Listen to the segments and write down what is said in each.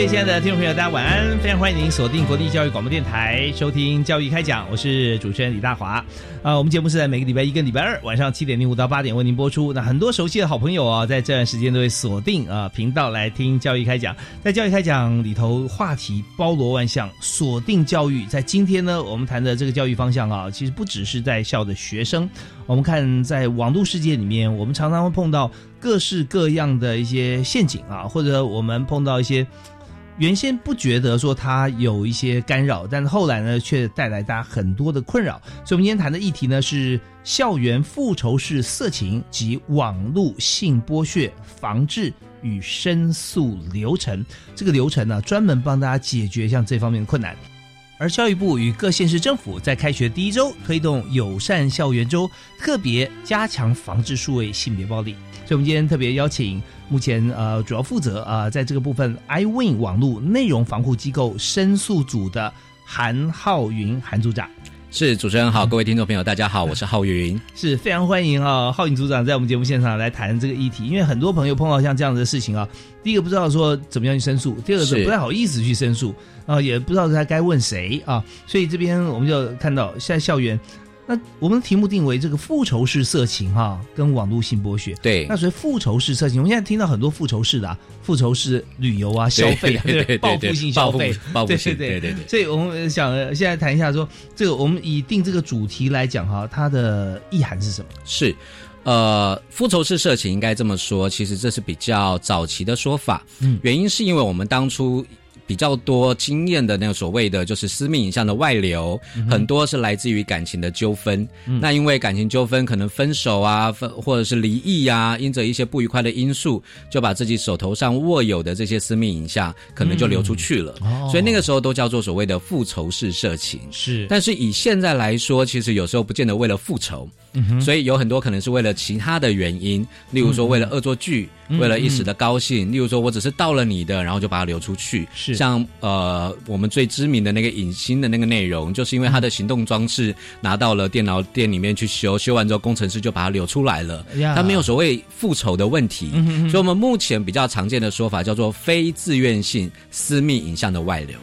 位亲爱的听众朋友，大家晚安！非常欢迎您锁定国立教育广播电台收听《教育开讲》，我是主持人李大华。啊，我们节目是在每个礼拜一跟礼拜二晚上七点零五到八点为您播出。那很多熟悉的好朋友啊，在这段时间都会锁定啊频道来听《教育开讲》。在《教育开讲》里头，话题包罗万象，锁定教育。在今天呢，我们谈的这个教育方向啊，其实不只是在校的学生。我们看在网络世界里面，我们常常会碰到各式各样的一些陷阱啊，或者我们碰到一些。原先不觉得说它有一些干扰，但是后来呢，却带来大家很多的困扰。所以，我们今天谈的议题呢是校园复仇式色情及网络性剥削防治与申诉流程。这个流程呢，专门帮大家解决像这方面的困难。而教育部与各县市政府在开学第一周推动友善校园周，特别加强防治数位性别暴力。所以，我们今天特别邀请目前呃主要负责啊在这个部分 iWin 网络内容防护机构申诉组的韩浩云韩组长。是主持人好，各位听众朋友大家好，我是浩云，是非常欢迎啊浩云组长在我们节目现场来谈这个议题，因为很多朋友碰到像这样的事情啊，第一个不知道说怎么样去申诉，第二个是不太好意思去申诉啊，也不知道他该问谁啊，所以这边我们就看到现在校园。那我们的题目定为这个复仇式色情哈，跟网络性剥削。对，那所以复仇式色情，我们现在听到很多复仇式的啊，复仇式旅游啊，消费啊，对 报复性消费，报复性，对对对。所以我们想现在谈一下说，这个我们以定这个主题来讲哈，它的意涵是什么？是，呃，复仇式色情应该这么说，其实这是比较早期的说法。嗯，原因是因为我们当初。比较多经验的那个所谓的就是私密影像的外流，很多是来自于感情的纠纷。那因为感情纠纷，可能分手啊，分或者是离异呀，因着一些不愉快的因素，就把自己手头上握有的这些私密影像，可能就流出去了。所以那个时候都叫做所谓的复仇式色情。是，但是以现在来说，其实有时候不见得为了复仇，所以有很多可能是为了其他的原因，例如说为了恶作剧，为了一时的高兴，例如说我只是盗了你的，然后就把它流出去。是。像呃，我们最知名的那个影星的那个内容，就是因为他的行动装置拿到了电脑店里面去修，修完之后工程师就把它流出来了。他没有所谓复仇的问题，所以我们目前比较常见的说法叫做非自愿性私密影像的外流。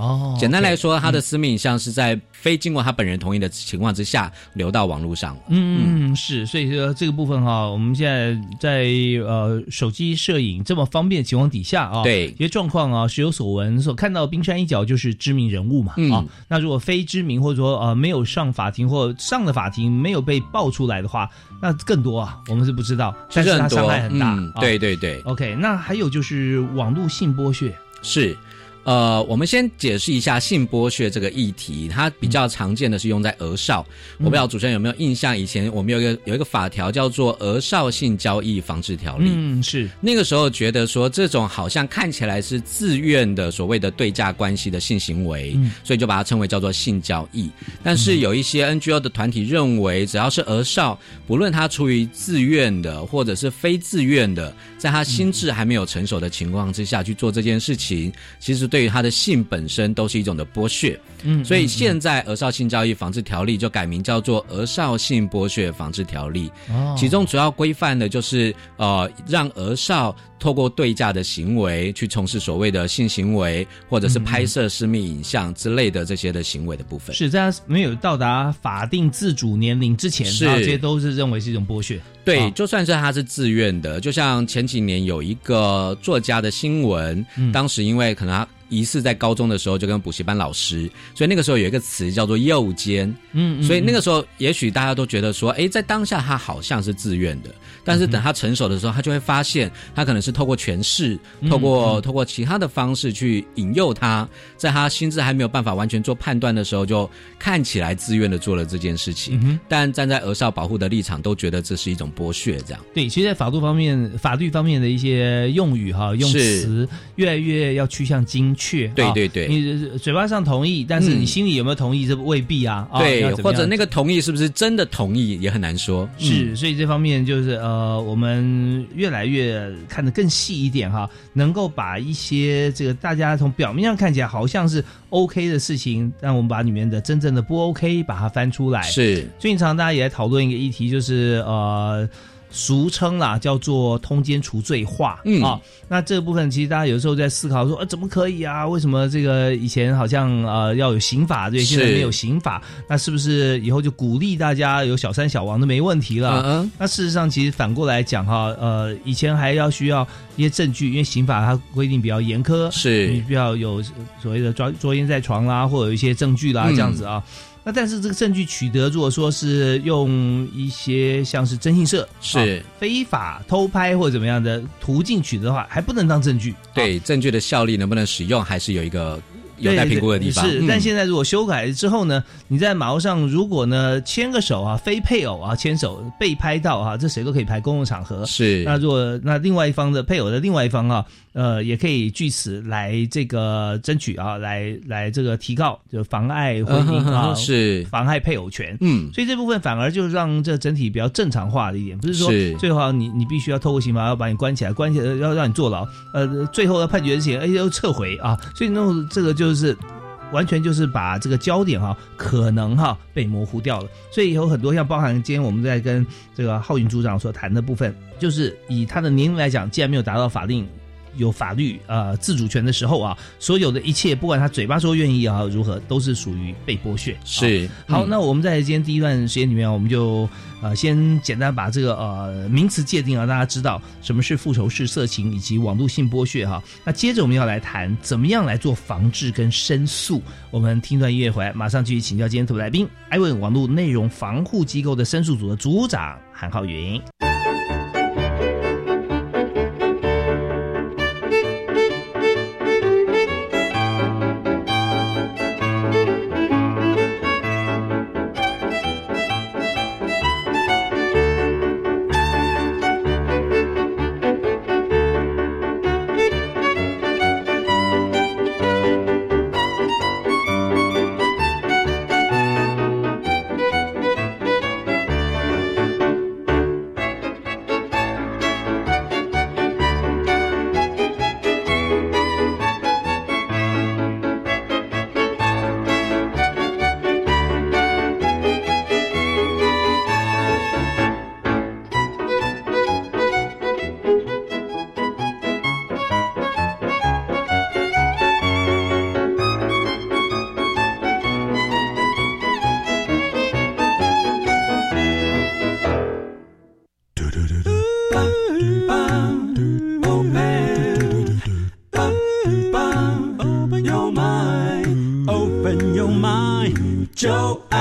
哦，简单来说，他的私密影像是在非经过他本人同意的情况之下流到网络上。嗯嗯，是，所以说这个部分哈，我们现在在呃手机摄影这么方便的情况底下啊，对一些状况啊，时有所闻，所看到冰山一角就是知名人物嘛啊。那如果非知名或者说呃没有上法庭或上了法庭没有被爆出来的话，那更多啊，我们是不知道，但是它伤害很大。对对对，OK，那还有就是网络性剥削是。呃，我们先解释一下性剥削这个议题，它比较常见的是用在儿少。我不知道主持人有没有印象，以前我们有一个有一个法条叫做《儿少性交易防治条例》。嗯，是那个时候觉得说这种好像看起来是自愿的所谓的对价关系的性行为，所以就把它称为叫做性交易。但是有一些 NGO 的团体认为，只要是儿少，不论他出于自愿的或者是非自愿的，在他心智还没有成熟的情况之下去做这件事情，其实。对于他的性本身都是一种的剥削。嗯，所以现在《儿少性交易防治条例》就改名叫做《儿少性剥削防治条例》，哦其中主要规范的就是呃，让儿少透过对价的行为去从事所谓的性行为，或者是拍摄私密影像之类的这些的行为的部分。是在没有到达法定自主年龄之前，这些都是认为是一种剥削。对，啊就算是他是自愿的，就像前几年有一个作家的新闻，嗯当时因为可能他疑似在高中的时候就跟补习班老师，所以那个时候有一个词叫做右肩，嗯，嗯所以那个时候也许大家都觉得说，哎，在当下他好像是自愿的，但是等他成熟的时候，他就会发现他可能是透过权势，透过、透过其他的方式去引诱他，在他心智还没有办法完全做判断的时候，就看起来自愿的做了这件事情。嗯但站在儿少保护的立场，都觉得这是一种剥削，这样。对，其实，在法度方面、法律方面的一些用语哈、用词，越来越要趋向精确。啊对对对你嘴巴上同意，但是你嗯心里有没有同意，这未必啊。啊对，或者那个同意是不是真的同意，也很难说。是，嗯所以这方面就是呃，我们越来越看得更细一点哈，能够把一些这个大家从表面上看起来好像是 OK 的事情，让我们把里面的真正的不 OK 把它翻出来。是最近常大家也在讨论一个议题，就是呃。俗称啦，叫做通奸除罪化、嗯啊。那这个部分其实大家有时候在思考说，呃，怎么可以啊？为什么这个以前好像呃要有刑法，对，现在是没有刑法，那是不是以后就鼓励大家有小三小王都没问题了？嗯嗯那事实上，其实反过来讲哈，呃，以前还要需要一些证据，因为刑法它规定比较严苛，你是必要有所谓的抓捉奸在床啦，或者有一些证据啦，嗯这样子啊。那但是这个证据取得，如果说是用一些像是征信社是啊非法偷拍或者怎么样的途径取得的话，还不能当证据。啊对证据的效力能不能使用，还是有一个有待评估的地方。是，嗯但现在如果修改之后呢，你在马路上如果呢牵个手啊，非配偶啊牵手被拍到啊，这谁都可以拍公共场合。是那如果那另外一方的配偶的另外一方啊，呃，也可以据此来这个争取啊，来来这个提告，就妨碍婚姻啊，哼是妨碍配偶权。嗯所以这部分反而就让这整体比较正常化的一点，不是说最后你你必须要透过刑法要把你关起来，关起来要让你坐牢，呃，最后要判决之前，哎要撤回啊，所以那这个就就是。完全就是把这个焦点哈、可能哈、被模糊掉了，所以有很多像包含今天我们在跟这个浩云组长所谈的部分，就是以他的年龄来讲，既然没有达到法定有法律呃自主权的时候啊，所有的一切，不管他嘴巴说愿意啊如何，都是属于被剥削。啊是好，嗯那我们在今天第一段时间里面，我们就呃先简单把这个呃名词界定啊，让大家知道什么是复仇式色情以及网络性剥削哈。那接着我们要来谈怎么样来做防治跟申诉。我们听段音乐回来，马上继续请教今天特别来宾，艾问网络内容防护机构的申诉组的组长韩浩云。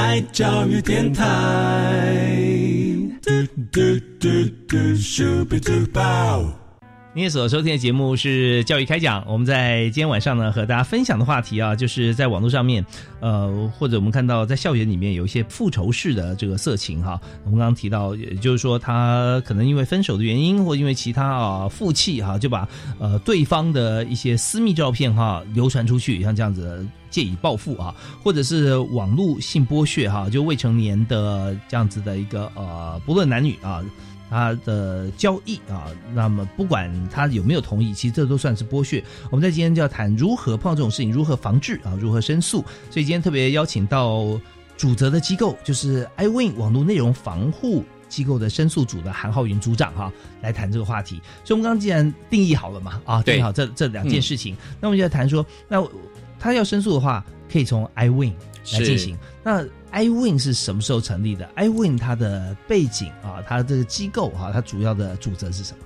爱教育电台。嘟嘟嘟嘟，Super Duper。您所收听的节目是教育开讲，我们在今天晚上呢和大家分享的话题啊，就是在网络上面，呃，或者我们看到在校园里面有一些复仇式的这个色情哈。我们刚刚提到，也就是说他可能因为分手的原因，或因为其他啊负气哈，就把呃对方的一些私密照片哈流传出去，像这样子的借以报复啊，或者是网络性剥削哈，就未成年的这样子的一个呃，不论男女啊。他的交易啊，那么不管他有没有同意，其实这都算是剥削。我们在今天就要谈如何碰到这种事情，如何防治啊，如何申诉。所以今天特别邀请到主责的机构，就是 iWin 网络内容防护机构的申诉组的韩浩云组长哈，来谈这个话题。所以我们刚刚既然定义好了嘛，啊，定义好这这两件事情，那我们就要谈说，那他要申诉的话，可以从 iWin 来进行。那 iWin 是什么时候成立的？iWin 它的背景啊，它的这个机构哈，它主要的主责是什么？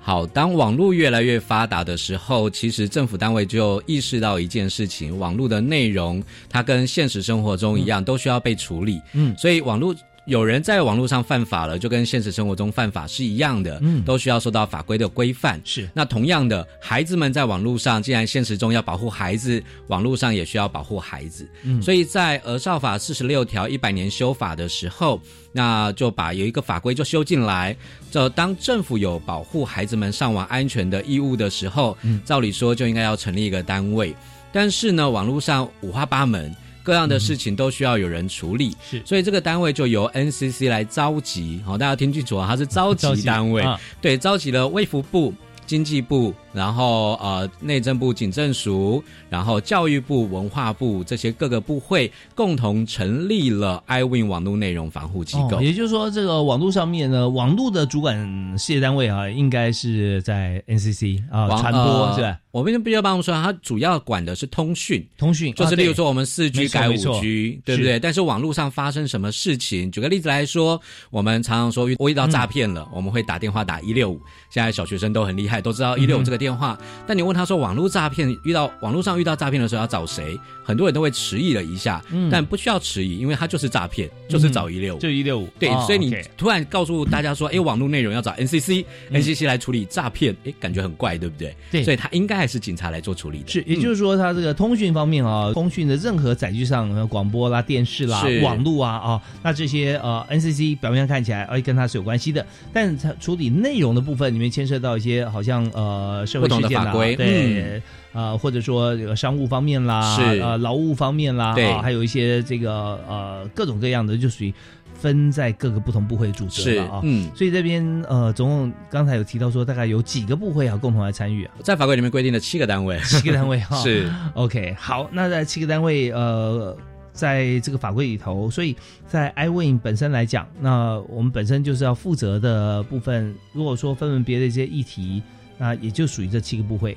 好，当网络越来越发达的时候，其实政府单位就意识到一件事情：网络的内容它跟现实生活中一样，都需要被处理。嗯，所以网络。有人在网络上犯法了，就跟现实生活中犯法是一样的，嗯，都需要受到法规的规范。是，那同样的，孩子们在网络上，既然现实中要保护孩子，网络上也需要保护孩子。嗯，所以在《儿少法》四十六条一百年修法的时候，那就把有一个法规就修进来，就当政府有保护孩子们上网安全的义务的时候，嗯，照理说就应该要成立一个单位，但是呢，网络上五花八门。各样的事情都需要有人处理，是，所以这个单位就由 NCC 来召集，好，大家听清楚啊，它是召集单位，对，召集了卫福部、经济部。然后呃，内政部警政署，然后教育部、文化部这些各个部会共同成立了 iWin 网络内容防护机构。也就是说，这个网络上面呢，网络的主管事业单位啊，应该是在 NCC 啊，传播是吧？我们必须要帮我们说，它主要管的是通讯，通讯就是例如说我们四 G 改五 G，对不对？但是网络上发生什么事情？举个例子来说，我们常常说遇遇到诈骗了，我们会打电话打一六五。现在小学生都很厉害，都知道一六五这个电。电话，但你问他说网络诈骗遇到网络上遇到诈骗的时候要找谁？很多人都会迟疑了一下，但不需要迟疑，因为他就是诈骗，就是找一六五，就一六五。对，所以你突然告诉大家说，哎，网络内容要找 NCC，NCC 来处理诈骗，哎，感觉很怪，对不对？对，所以他应该还是警察来做处理的。是，也就是说，他这个通讯方面啊，通讯的任何载具上，广播啦、电视啦、网络啊啊，那这些呃，NCC 表面上看起来，哎，跟他是有关系的，但他处理内容的部分里面牵涉到一些好像呃。不同的法规，对，呃，或者说这个商务方面啦，是呃，劳务方面啦，对，还有一些这个呃各种各样的，就属于分在各个不同部会组织了啊。嗯，所以这边呃，总共刚才有提到说，大概有几个部会要共同来参与啊？在法规里面规定的七个单位，七个单位哈。是 OK，好，那在七个单位呃，在这个法规里头，所以在 iWin 本身来讲，那我们本身就是要负责的部分。如果说分门别的一些议题。那也就属于这七个部会，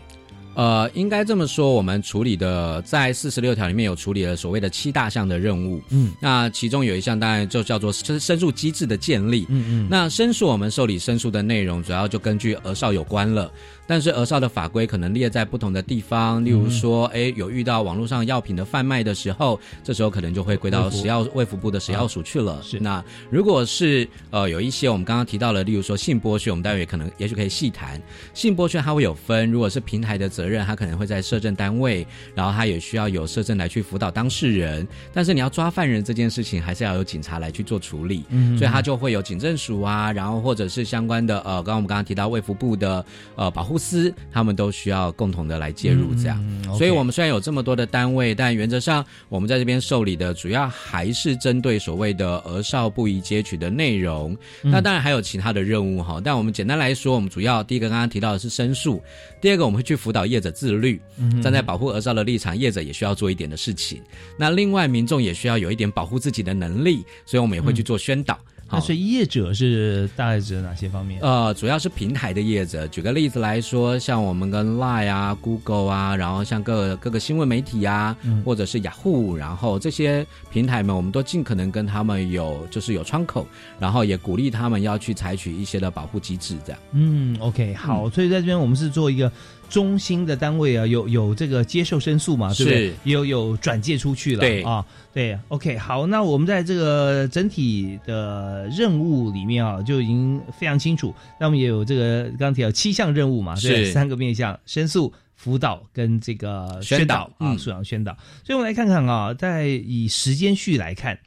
呃，应该这么说，我们处理的在四十六条里面有处理了所谓的七大项的任务，嗯，那其中有一项当然就叫做申申诉机制的建立，嗯嗯，那申诉我们受理申诉的内容主要就根据额少有关了。但是，额少的法规可能列在不同的地方，例如说，哎，有遇到网络上药品的贩卖的时候，这时候可能就会归到食药卫福部的食药署去了。是。那如果是呃有一些我们刚刚提到了，例如说性剥削，我们待会可能也许可以细谈性剥削，它会有分。如果是平台的责任，他可能会在社政单位，然后他也需要有社政来去辅导当事人。但是你要抓犯人这件事情，还是要有警察来去做处理。嗯。所以他就会有警政署啊，然后或者是相关的呃，刚刚我们刚刚提到卫福部的呃保护。司他们都需要共同的来介入，这样，所以我们虽然有这么多的单位，但原则上我们在这边受理的主要还是针对所谓的儿少不宜接取的内容。那当然还有其他的任务哈，但我们简单来说，我们主要第一个刚刚提到的是申诉，第二个我们会去辅导业者自律，站在保护儿少的立场，业者也需要做一点的事情。那另外民众也需要有一点保护自己的能力，所以我们也会去做宣导。那所以业者是大概指哪些方面？呃，主要是平台的业者。举个例子来说，像我们跟 Line 啊、Google 啊，然后像各各个新闻媒体啊，或者是雅虎，然后这些平台们，我们都尽可能跟他们有就是有窗口，然后也鼓励他们要去采取一些的保护机制，这样。嗯，OK，好。所以在这边我们是做一个。中心的单位啊，有有这个接受申诉嘛，对不对？有有转介出去了，对啊，对，OK，好，那我们在这个整体的任务里面啊，就已经非常清楚。那我们也有这个刚刚提到七项任务嘛，对三个面向：申诉、辅导跟这个宣导啊，素养宣导。所以我们来看看啊，在以时间序来看。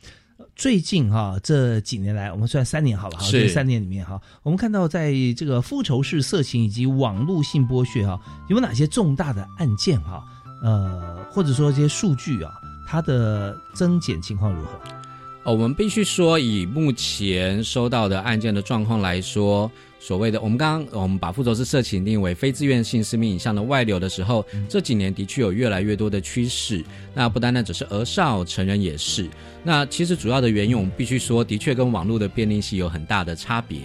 最近哈这几年来，我们算三年好了哈，这三年里面哈，我们看到在这个复仇式色情以及网络性剥削哈，有哪些重大的案件哈？呃，或者说这些数据啊，它的增减情况如何？哦，我们必须说，以目前收到的案件的状况来说，所谓的我们刚刚我们把复仇式色情定为非自愿性私密影像的外流的时候，这几年的确有越来越多的趋势。那不单单只是儿少，成人也是。那其实主要的原因，我们必须说，的确跟网络的便利性有很大的差别。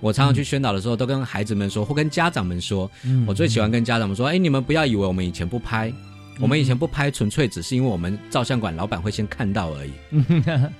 我常常去宣导的时候，都跟孩子们说，或跟家长们说，我最喜欢跟家长们说，哎，你们不要以为我们以前不拍。我们以前不拍，纯粹只是因为我们照相馆老板会先看到而已，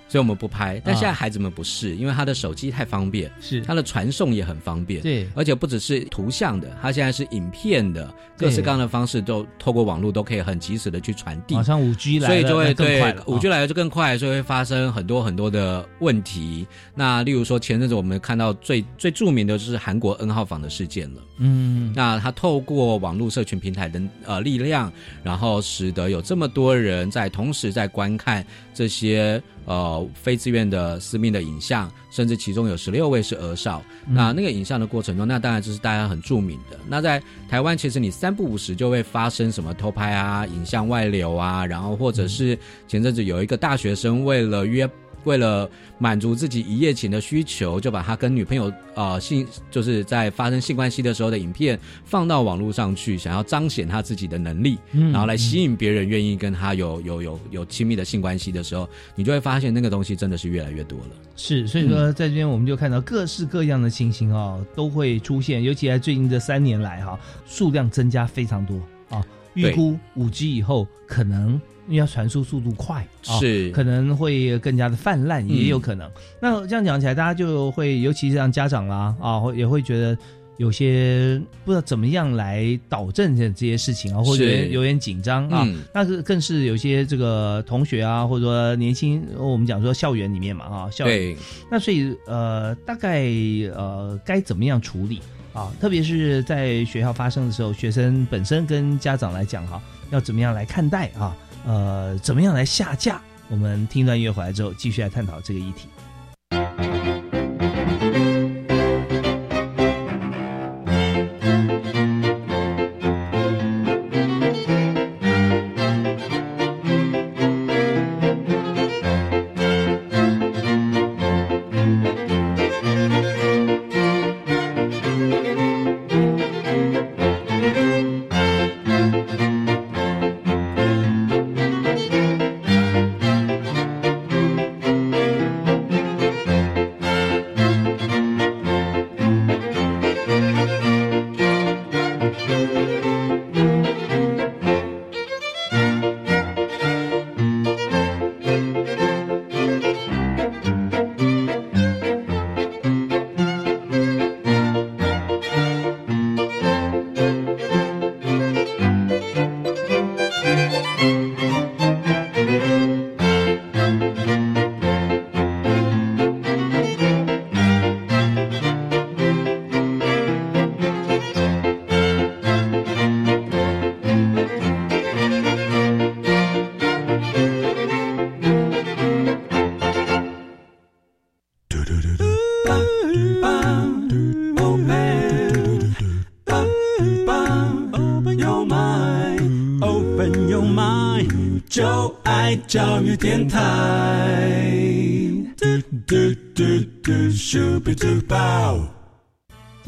所以我们不拍。但现在孩子们不是，因为他的手机太方便，是。他的传送也很方便，对，而且不只是图像的，他现在是影片的，各式各样的方式都透过网络都可以很及时的去传递。马上五 G 来，所以就会对五五 G 来了就更快，所以会发生很多很多的问题。那例如说前阵子我们看到最最著名的就是韩国 N 号房的事件了，嗯，那他透过网络社群平台的呃力量，然后使得有。这么多人在同时在观看这些呃非自愿的私密的影像，甚至其中有十六位是儿少。那那个影像的过程中，那当然就是大家很著名的。那在台湾，其实你三不五时就会发生什么偷拍啊、影像外流啊，然后或者是前阵子有一个大学生为了约。为了满足自己一夜情的需求，就把他跟女朋友呃性就是在发生性关系的时候的影片放到网络上去，想要彰显他自己的能力，然后来吸引别人愿意跟他有有有有亲密的性关系的时候，你就会发现那个东西真的是越来越多了。是，所以说在这边我们就看到各式各样的情形啊都会出现，尤其在最近这三年来哈，数量增加非常多啊，预估五 G 以后可能。因为要传输速度快，是可能会更加的泛滥，也有可能。那这样讲起来，大家就会，尤其是像家长啦啊，也会觉得有些不知道怎么样来导正这这些事情啊，或者有点紧张啊。那是更是有些这个同学啊，或者说年轻，我们讲说校园里面嘛啊，校园。那所以呃，大概呃该怎么样处理啊？特别是在学校发生的时候，学生本身跟家长来讲哈，要怎么样来看待啊？呃，怎么样来下架？我们听段乐回来之后，继续来探讨这个议题。今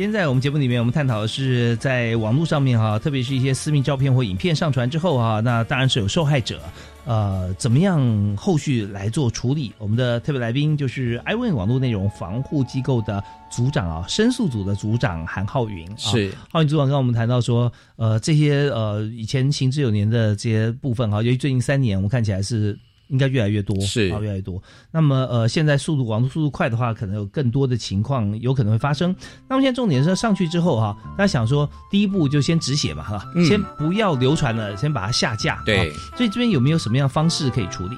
天在我们节目里面，我们探讨的是在网络上面哈，特别是一些私密照片或影片上传之后哈，那当然是有受害者，呃，怎么样后续来做处理？我们的特别来宾就是 iWin 网络内容防护机构的组长啊，申诉组的组长韩浩云。是浩云组长跟我们谈到说，呃，这些呃以前行之有年的这些部分哈，由于最近三年我们看起来是。应该越来越多，是啊，越来越多。那么，呃，现在速度网络速度快的话，可能有更多的情况有可能会发生。那么现在重点是上去之后哈，大家想说，第一步就先止血嘛，哈，先不要流传了，先把它下架。对，所以这边有没有什么样方式可以处理？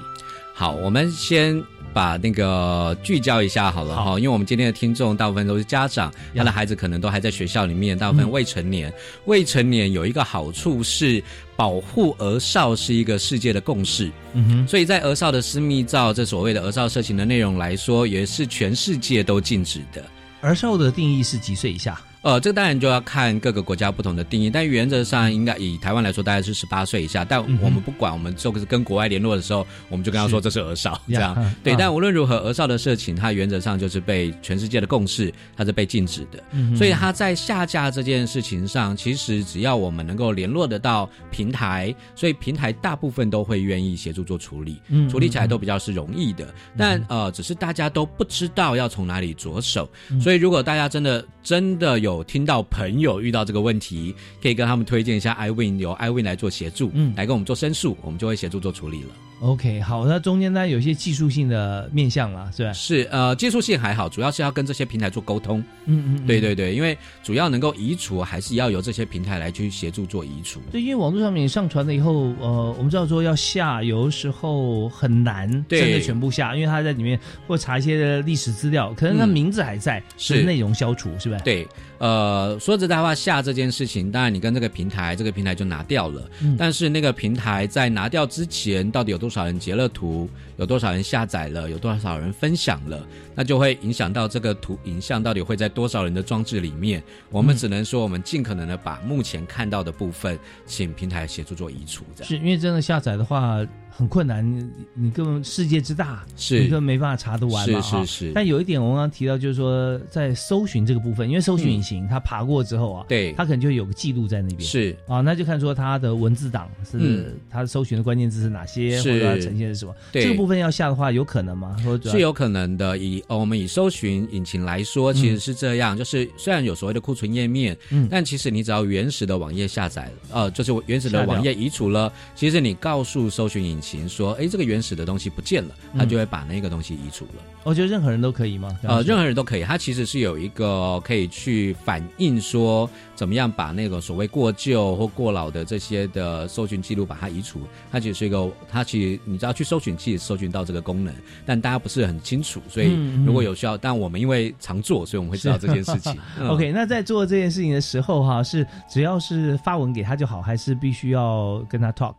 好，我们先。把那个聚焦一下好了哈，因为我们今天的听众大部分都是家长，他的孩子可能都还在学校里面，大部分未成年。未成年有一个好处是保护儿少是一个世界的共识，嗯哼，所以在儿少的私密照这所谓的儿少色情的内容来说，也是全世界都禁止的。儿少的定义是几岁以下？呃，这个当然就要看各个国家不同的定义，但原则上应该以台湾来说，大概是十八岁以下。但我们不管，我们就是跟国外联络的时候，我们就跟他说这是儿少，这样呀对。嗯但无论如何，儿少的事情，它原则上就是被全世界的共识，它是被禁止的。嗯所以它在下架这件事情上，其实只要我们能够联络得到平台，所以平台大部分都会愿意协助做处理，嗯处理起来都比较是容易的。但呃，只是大家都不知道要从哪里着手，嗯所以如果大家真的真的有听到朋友遇到这个问题，可以跟他们推荐一下 iWin，由 iWin 来做协助，嗯来跟我们做申诉，我们就会协助做处理了。OK，好，那中间呢有一些技术性的面向啦，是吧？是呃，技术性还好，主要是要跟这些平台做沟通。嗯嗯，对对对，因为主要能够移除，还是要由这些平台来去协助做移除。对，因为网络上面上传了以后，呃，我们知道说要下，有的时候很难对真的全部下，因为它在里面或查一些历史资料，可能它嗯名字还在，是可内容消除，是吧？对，呃，说实在话，下这件事情，当然你跟这个平台，这个平台就拿掉了。嗯但是那个平台在拿掉之前，到底有多少人截了图，有多少人下载了，有多少人分享了，那就会影响到这个图影像到底会在多少人的装置里面。我们嗯只能说，我们尽可能的把目前看到的部分，请平台协助做移除，这样是因为真的下载的话很困难，你你根本世界之大，是。你根本没办法查得完嘛，哈是是是。但有一点我刚刚提到，就是说在搜寻这个部分，因为搜寻引擎它爬过之后啊，对。它可能就有个记录在那边。是。啊，那就看说它的文字档是、嗯。它搜寻的关键字是哪些，或者它呈现是什么。对。这个部分要下的话，有可能吗？或者是有可能的。以呃我们以搜寻引擎来说，其实是这样，就是虽然有所谓的库存页面，嗯。但其实你只要原始的网页下载了，呃，就是原始的网页移除了，其实你告诉搜寻引擎说，哎，这个原始的东西不见了，它嗯就会把那个东西移除了。我觉得任何人都可以吗？呃，任何何人都可以，他其实是有一个可以去反映说，怎么样把那个所谓过旧或过老的这些的搜寻记录把它移除。它其实是一个，它其实你知道去搜寻器搜寻到这个功能，但大家不是很清楚，所以如果有需要，但我们因为常做，所以我们会知道这件事情。嗯 OK，那在做这件事情的时候哈，是只要是发文给他就好，还是必须要跟他 talk？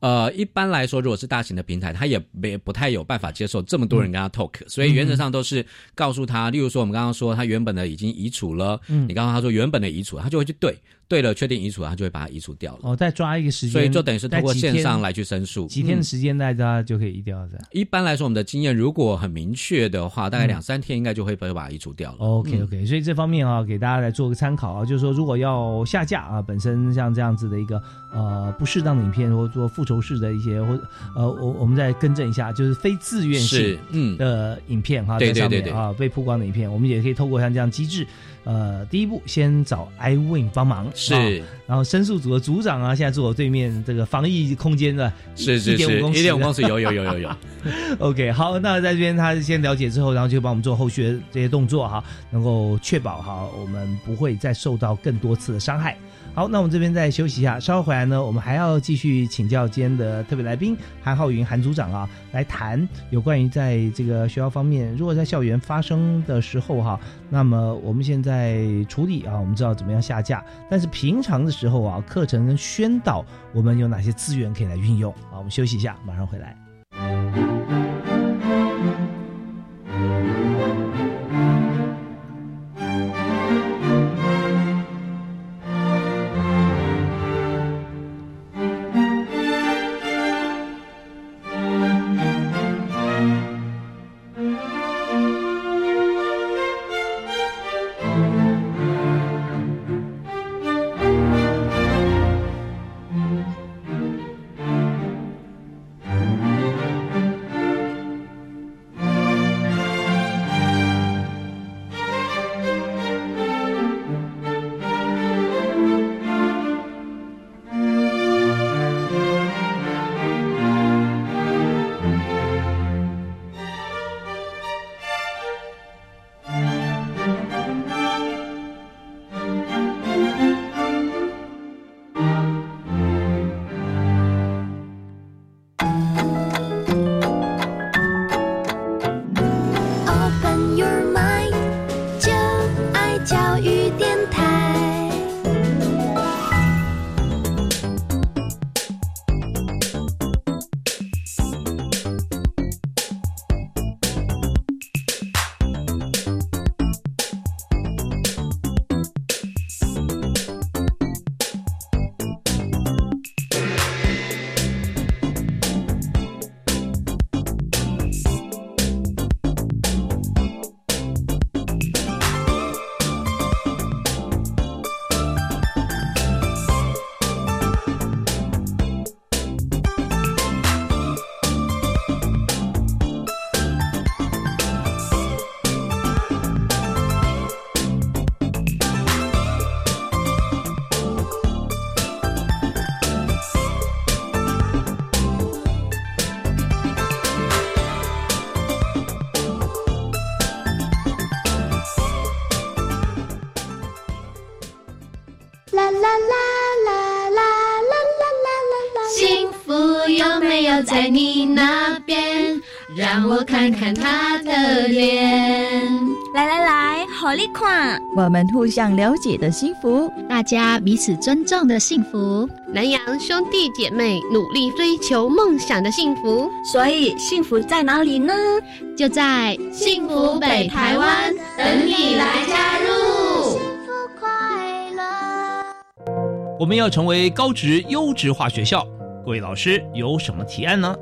呃，一般来说，如果是大型的平台，他也没不太有办法接受这么多人跟他 talk，、所以原则上都是告诉他，例如说我们刚刚说他原本的已经移除了，嗯。你刚刚他说原本的移除，他就会去对对了，确定移除，他就会把它移除掉了。哦，再抓一个时间，所以就等于是通过线上来去申诉。几天的嗯时间，大家就可以一定要在。一般来说，我们的经验如果很明确的话，大概嗯两三天应该就会被把它移除掉了。OK 嗯 OK，、所以这方面啊，给大家来做个参考啊，就是说，如果要下架啊，本身像这样子的一个呃不适当的影片，或者做复仇式的一些，或呃，我我们再更正一下，就是非自愿性，嗯，的影片哈，对在上面对对对啊被曝光的影片，我们也可以透过像这样机制，呃，第一步先找 iWin 帮忙，啊是然后申诉组的组长啊，现在坐我对面这个防疫空间的是是是，一点五公尺一点五公尺有有有有有。OK，好，那在这边他先了解之后，然后就帮我们做后续的这些动作哈，能够确保哈我们不会再受到更多次的伤害。好，那我们这边再休息一下，稍后回来呢，我们还要继续请教今天的特别来宾韩浩云韩组长啊，来谈有关于在这个学校方面，如果在校园发生的时候哈，那么我们现在处理啊，我们知道怎么样下架，但是平常的时候啊，课程跟宣导我们有哪些资源可以来运用？好，我们休息一下，马上回来。让我看看他的脸。来来来，好利款，我们互相了解的幸福，大家彼此尊重的幸福，南洋兄弟姐妹努力追求梦想的幸福。所以，幸福在哪里呢？就在幸福北台湾，等你来加入。幸福快乐。我们要成为高职优质化学校，各位老师有什么提案呢？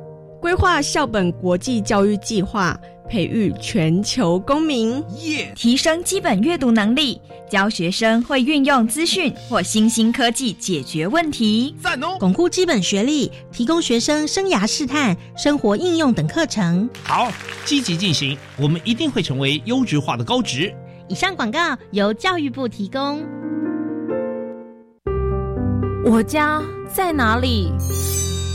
规划校本国际教育计划。培育全球公民，提升基本阅读能力，教学生会运用资讯或新兴科技解决问题。赞哦！巩固基本学历，提供学生生涯试探、生活应用等课程。好，积极进行，我们一定会成为优质化的高职。以上广告由教育部提供。我家在哪里？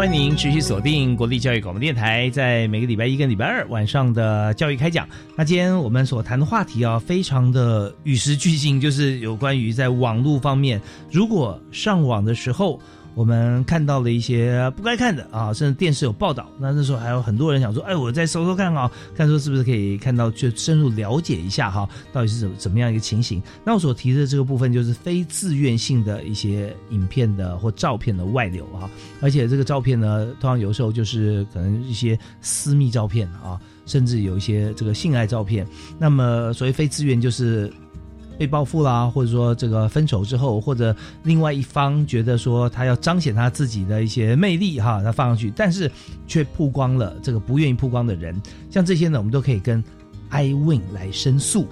欢迎持续锁定国立教育广播电台，在每个礼拜一跟礼拜二晚上的教育开讲。那今天我们所谈的话题啊，非常的与时俱进，就是有关于在网络方面，如果上网的时候。我们看到了一些不该看的啊，甚至电视有报道。那那时候还有很多人想说：“哎，我再搜搜看啊，看说是不是可以看到，就深入了解一下哈，到底是怎怎么样一个情形。”那我所提的这个部分就是非自愿性的一些影片的或照片的外流啊，而且这个照片呢，通常有时候就是可能一些私密照片啊，甚至有一些这个性爱照片。那么所谓非自愿就是。被报复啦，或者说这个分手之后，或者另外一方觉得说他要彰显他自己的一些魅力哈，他放上去，但是却曝光了这个不愿意曝光的人，像这些呢，我们都可以跟 iWin 来申诉。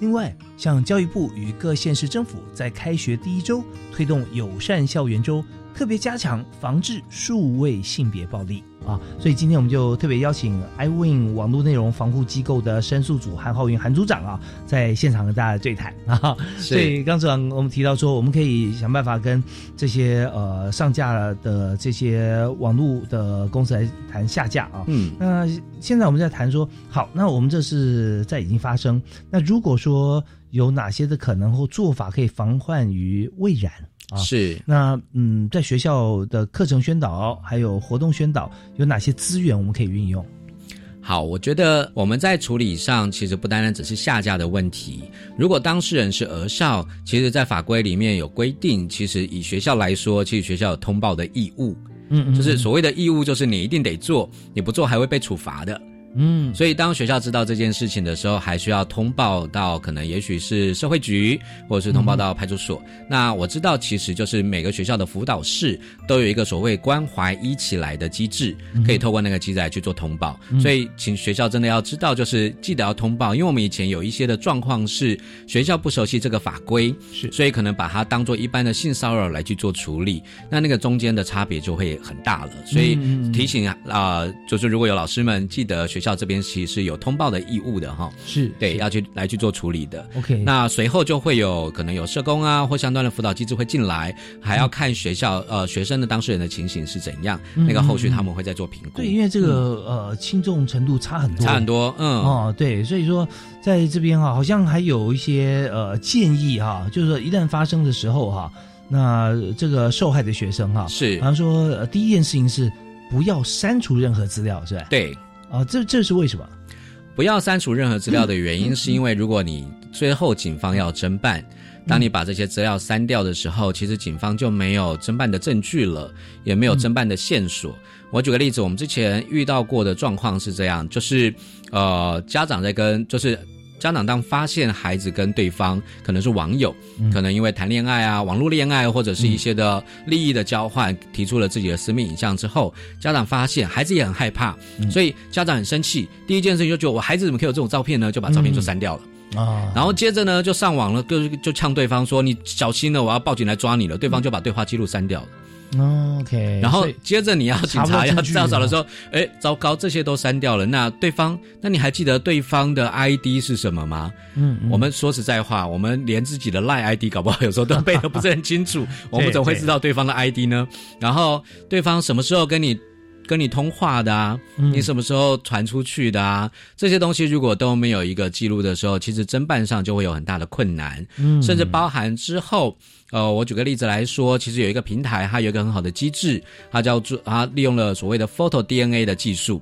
另外，像教育部与各县市政府在开学第一周推动友善校园周，特别加强防治数位性别暴力。啊，所以今天我们就特别邀请 iWin 网络内容防护机构的申诉组韩浩云韩组长啊，在现场跟大家对谈 啊。所以刚才我们提到说，我们可以想办法跟这些呃上架的这些网络的公司来谈下架啊。嗯，那现在我们在谈说，好，那我们这是在已经发生，那如果说有哪些的可能或做法可以防患于未然？是，那嗯，在学校的课程宣导还有活动宣导，有哪些资源我们可以运用？好，我觉得我们在处理上其实不单单只是下架的问题。如果当事人是儿少，其实，在法规里面有规定，其实以学校来说，其实学校有通报的义务。嗯，就是所谓的义务，就是你一定得做，你不做还会被处罚的。嗯，所以当学校知道这件事情的时候，还需要通报到可能也许是社会局，或者是通报到派出所。那我知道，其实就是每个学校的辅导室都有一个所谓关怀一起来的机制，可以透过那个机制来去做通报。所以，请学校真的要知道，就是记得要通报，因为我们以前有一些的状况是学校不熟悉这个法规，是所以可能把它当做一般的性骚扰来去做处理，那那个中间的差别就会很大了。所以提醒啊，就是如果有老师们记得学。校这边其实是有通报的义务的哈，是对要去来去做处理的。OK，那随后就会有可能有社工啊或相关的辅导机制会进来，还要看学校呃学生的当事人的情形是怎样，那个后续他们会再做评估。对，因为这个呃轻重程度差很多，差很多。嗯哦，对，所以说在这边哈，好像还有一些呃建议哈，就是说一旦发生的时候哈，那这个受害的学生哈，是，好像说第一件事情是不要删除任何资料，是吧？对。啊，这这是为什么？不要删除任何资料的原因，是因为如果你最后警方要侦办，当你把这些资料删掉的时候，其实警方就没有侦办的证据了，也没有侦办的线索。我举个例子，我们之前遇到过的状况是这样，就是呃，家长在跟就是。家长当发现孩子跟对方可能是网友，可能因为谈恋爱啊、网络恋爱或者是一些的利益的交换，提出了自己的私密影像之后，家长发现孩子也很害怕，所以家长很生气。第一件事情就觉得我孩子怎么可以有这种照片呢？就把照片就删掉了啊。然后接着呢，就上网了，就就呛对方说：“你小心了，我要报警来抓你了。”对方就把对话记录删掉了。OK，然后接着你要警察要调查的时候，哎，糟糕，这些都删掉了。那对方，那你还记得对方的 ID 是什么吗？嗯，我们说实在话，我们连自己的赖 ID 搞不好有时候都 背的不是很清楚，我们怎么会知道对方的 ID 呢？然后对方什么时候跟你跟你通话的啊？你什么时候传出去的啊？这些东西如果都没有一个记录的时候，其实侦办上就会有很大的困难，嗯，甚至包含之后。呃，我举个例子来说，其实有一个平台，它有一个很好的机制，它叫做它利用了所谓的 photo DNA 的技术。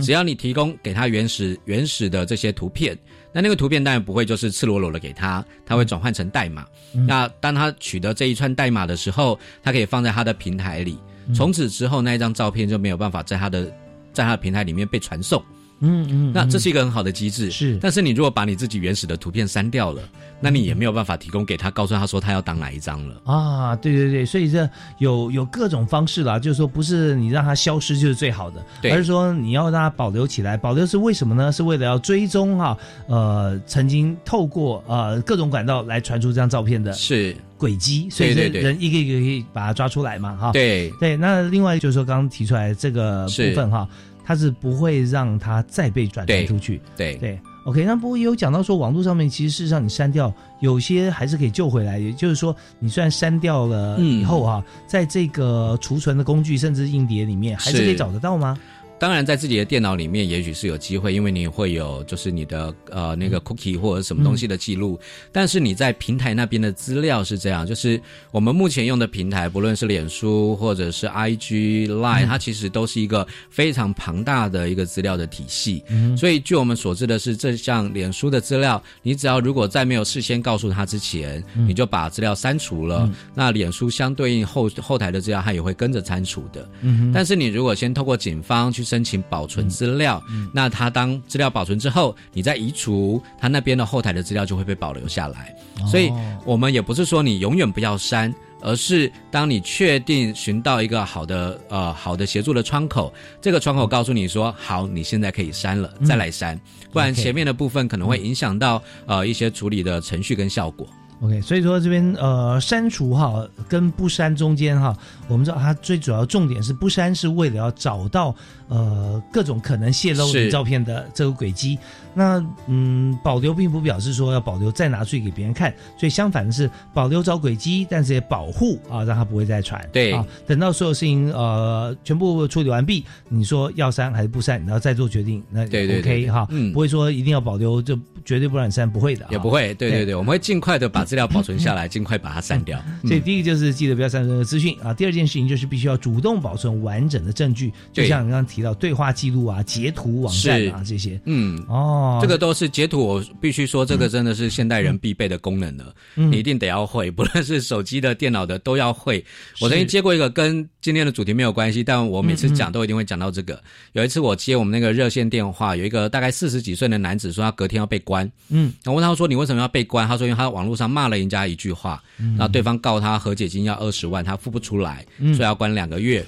只要你提供给它原始原始的这些图片，那那个图片当然不会就是赤裸裸的给它，它会转换成代码。那当他取得这一串代码的时候，它可以放在他的平台里，从此之后那一张照片就没有办法在他的在他的平台里面被传送。嗯嗯，那这是一个很好的机制，是。但是你如果把你自己原始的图片删掉了，那你也没有办法提供给他，告诉他说他要当哪一张了啊？对对对，所以这有有各种方式啦，就是说不是你让他消失就是最好的，而是说你要让他保留起来。保留是为什么呢？是为了要追踪哈，呃，曾经透过呃各种管道来传出这张照片的是轨迹，所以人一个一个可以把它抓出来嘛，哈。对对，那另外就是说刚刚提出来这个部分哈。它是不会让它再被转传出去。对对，OK。那不过也有讲到说，网络上面其实事实上你删掉，有些还是可以救回来。也就是说，你虽然删掉了以后啊，在这个储存的工具甚至硬碟里面，还是可以找得到吗？当然，在自己的电脑里面，也许是有机会，因为你会有就是你的呃那个 cookie 或者什么东西的记录。但是你在平台那边的资料是这样，就是我们目前用的平台，不论是脸书或者是 IG Line，它其实都是一个非常庞大的一个资料的体系。所以，据我们所知的是，这项脸书的资料，你只要如果在没有事先告诉他之前，你就把资料删除了，那脸书相对应后后台的资料，它也会跟着删除的。但是你如果先透过警方去。申请保存资料，那他当资料保存之后，你再移除，他那边的后台的资料就会被保留下来。所以，我们也不是说你永远不要删，而是当你确定寻到一个好的呃好的协助的窗口，这个窗口告诉你说好，你现在可以删了，再来删，不然前面的部分可能会影响到呃一些处理的程序跟效果。OK，所以说这边呃删除哈跟不删中间哈，我们知道它最主要重点是不删是为了要找到呃各种可能泄露你照片的这个轨迹。那嗯保留并不表示说要保留再拿出去给别人看，所以相反的是保留找轨迹，但是也保护啊让它不会再传。对啊，等到所有事情呃全部处理完毕，你说要删还是不删，然后再做决定，那 OK 哈，不会说一定要保留就绝对不让你删，不会的，也不会。对对对，我们会尽快的把。资料保存下来，尽快把它删掉。所以第一个就是记得不要删除任何资讯啊。第二件事情就是必须要主动保存完整的证据，就像你刚刚提到对话记录啊、截图、网站啊这些。嗯，哦，这个都是截图。我必须说，这个真的是现代人必备的功能了。你一定得要会，不论是手机的、电脑的都要会。我曾经接过一个跟今天的主题没有关系，但我每次讲都一定会讲到这个。有一次我接我们那个热线电话，有一个大概四十几岁的男子说他隔天要被关。嗯，我问他说：“你为什么要被关？”他说：“因为他网络上骂。”了人家一句话，然后对方告他和解金要二十万，他付不出来，所以要关两个月。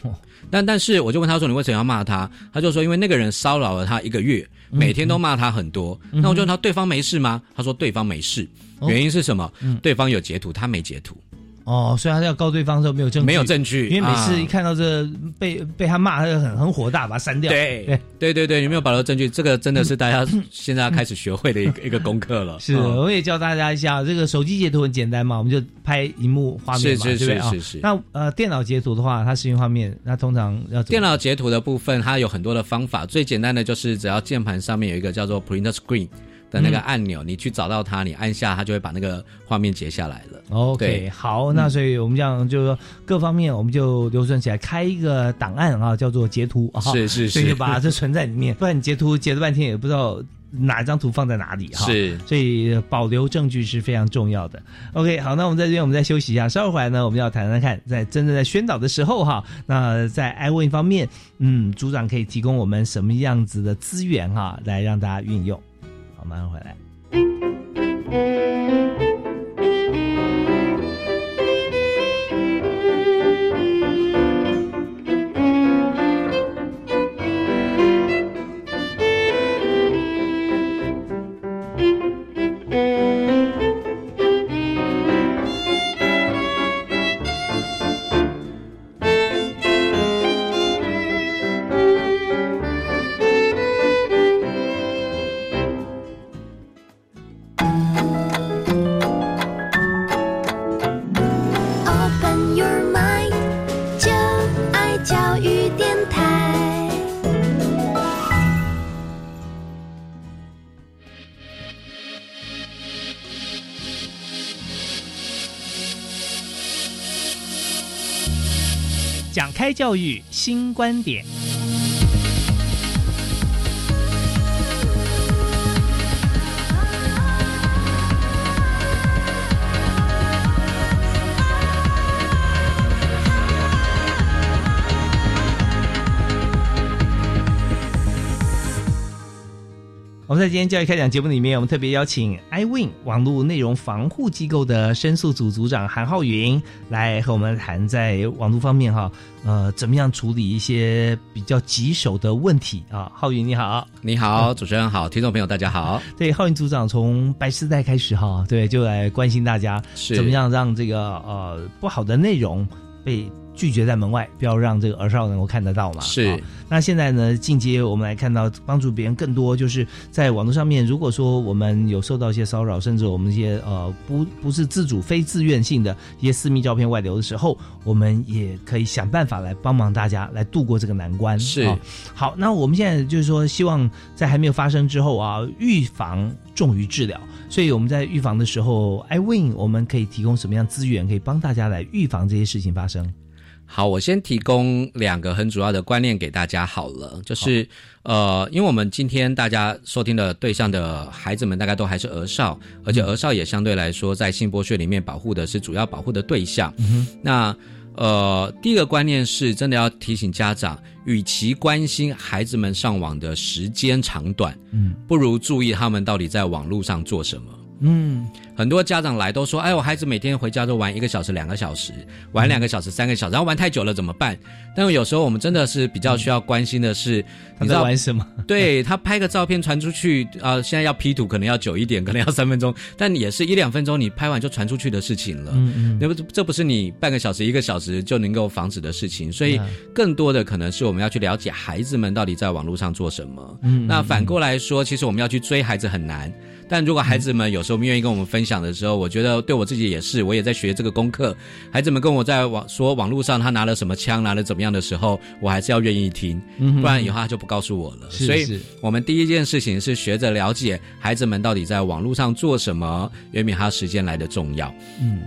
但但是我就问他说：“你为什么要骂他？”他就说：“因为那个人骚扰了他一个月，每天都骂他很多。”那我就问他：“对方没事吗？”他说：“对方没事，原因是什么？对方有截图，他没截图。”哦，所以他要告对方的时候没有证据，没有证据，因为每次一看到这被被他骂，他就很很火大，把他删掉。对 对对对，有没有保留证据？这个真的是大家现在要开始学会的一个一个功课了。是，我也教大家一下，这个手机截图很简单嘛，我们就拍荧幕画面嘛，对不对啊？那呃，电脑截图的话，它视频画面，那通常要电脑截图的部分，它有很多的方法，最简单的就是只要键盘上面有一个叫做 print screen。的那个按钮，你去找到它，你按下，它就会把那个画面截下来了。OK，好，那所以我们这样就是说各方面我们就留存起来，开一个档案啊，叫做截图啊，是是是所以就把这存在里面，不然你截图截了半天也不知道哪张图放在哪里哈。是所以保留证据是非常重要的。OK，好，那我们在这边我们再休息一下，稍后回来呢，我们要谈谈看，在真正在宣导的时候哈，那在 i w i n 方面，嗯，组长可以提供我们什么样子的资源哈，来让大家运用。好，马上回来。讲开教育新观点。在今天教育开讲节目里面，我们特别邀请 iWin 网络内容防护机构的申诉组组长韩浩云来和我们谈在网络方面哈，呃，怎么样处理一些比较棘手的问题啊？浩云你好，你好，主持人好，听众朋友大家好。对，浩云组长从白丝带开始哈，对，就来关心大家是怎么样让这个呃不好的内容被拒绝在门外，不要让这个儿少能够看得到嘛。是啊那现在呢，进阶我们来看到帮助别人更多，就是在网络上面，如果说我们有受到一些骚扰，甚至我们一些呃不不是自主、非自愿性的一些私密照片外流的时候，我们也可以想办法来帮忙大家来度过这个难关。是啊好，那我们现在就是说，希望在还没有发生之后啊，预防重于治疗。所以我们在预防的时候，iWin 我们可以提供什么样资源，可以帮大家来预防这些事情发生？好，我先提供两个很主要的观念给大家好了，就是呃，因为我们今天大家收听的对象的孩子们大概都还是儿少，而且儿少也相对来说在性剥削里面保护的是主要保护的对象。那呃，第一个观念是真的要提醒家长，与其关心孩子们上网的时间长短，嗯。不如注意他们到底在网络上做什么。嗯，很多家长来都说：“哎，我孩子每天回家都玩一个小时、两个小时，玩两个小时、三个小时，然后玩太久了怎么办？”但有时候我们真的是比较需要关心的是，他在你知道玩什么？对他拍个照片传出去，啊、现在要 P 图可能要久一点，可能要三分钟，但也是一两分钟，你拍完就传出去的事情了。嗯嗯那不这不是你半个小时、一个小时就能够防止的事情，所以更多的可能是我们要去了解孩子们到底在网络上做什么。嗯那反过来说，其实我们要去追孩子很难。但如果孩子们有时候愿意跟我们分享的时候，我觉得对我自己也是，我也在学这个功课。孩子们跟我在网说网络上他拿了什么枪，拿了怎么样的时候，我还是要愿意听，嗯不然以后他就不告诉我了。是所以我们第一件事情是学着了解孩子们到底在网络上做什么，远比他时间来的重要。嗯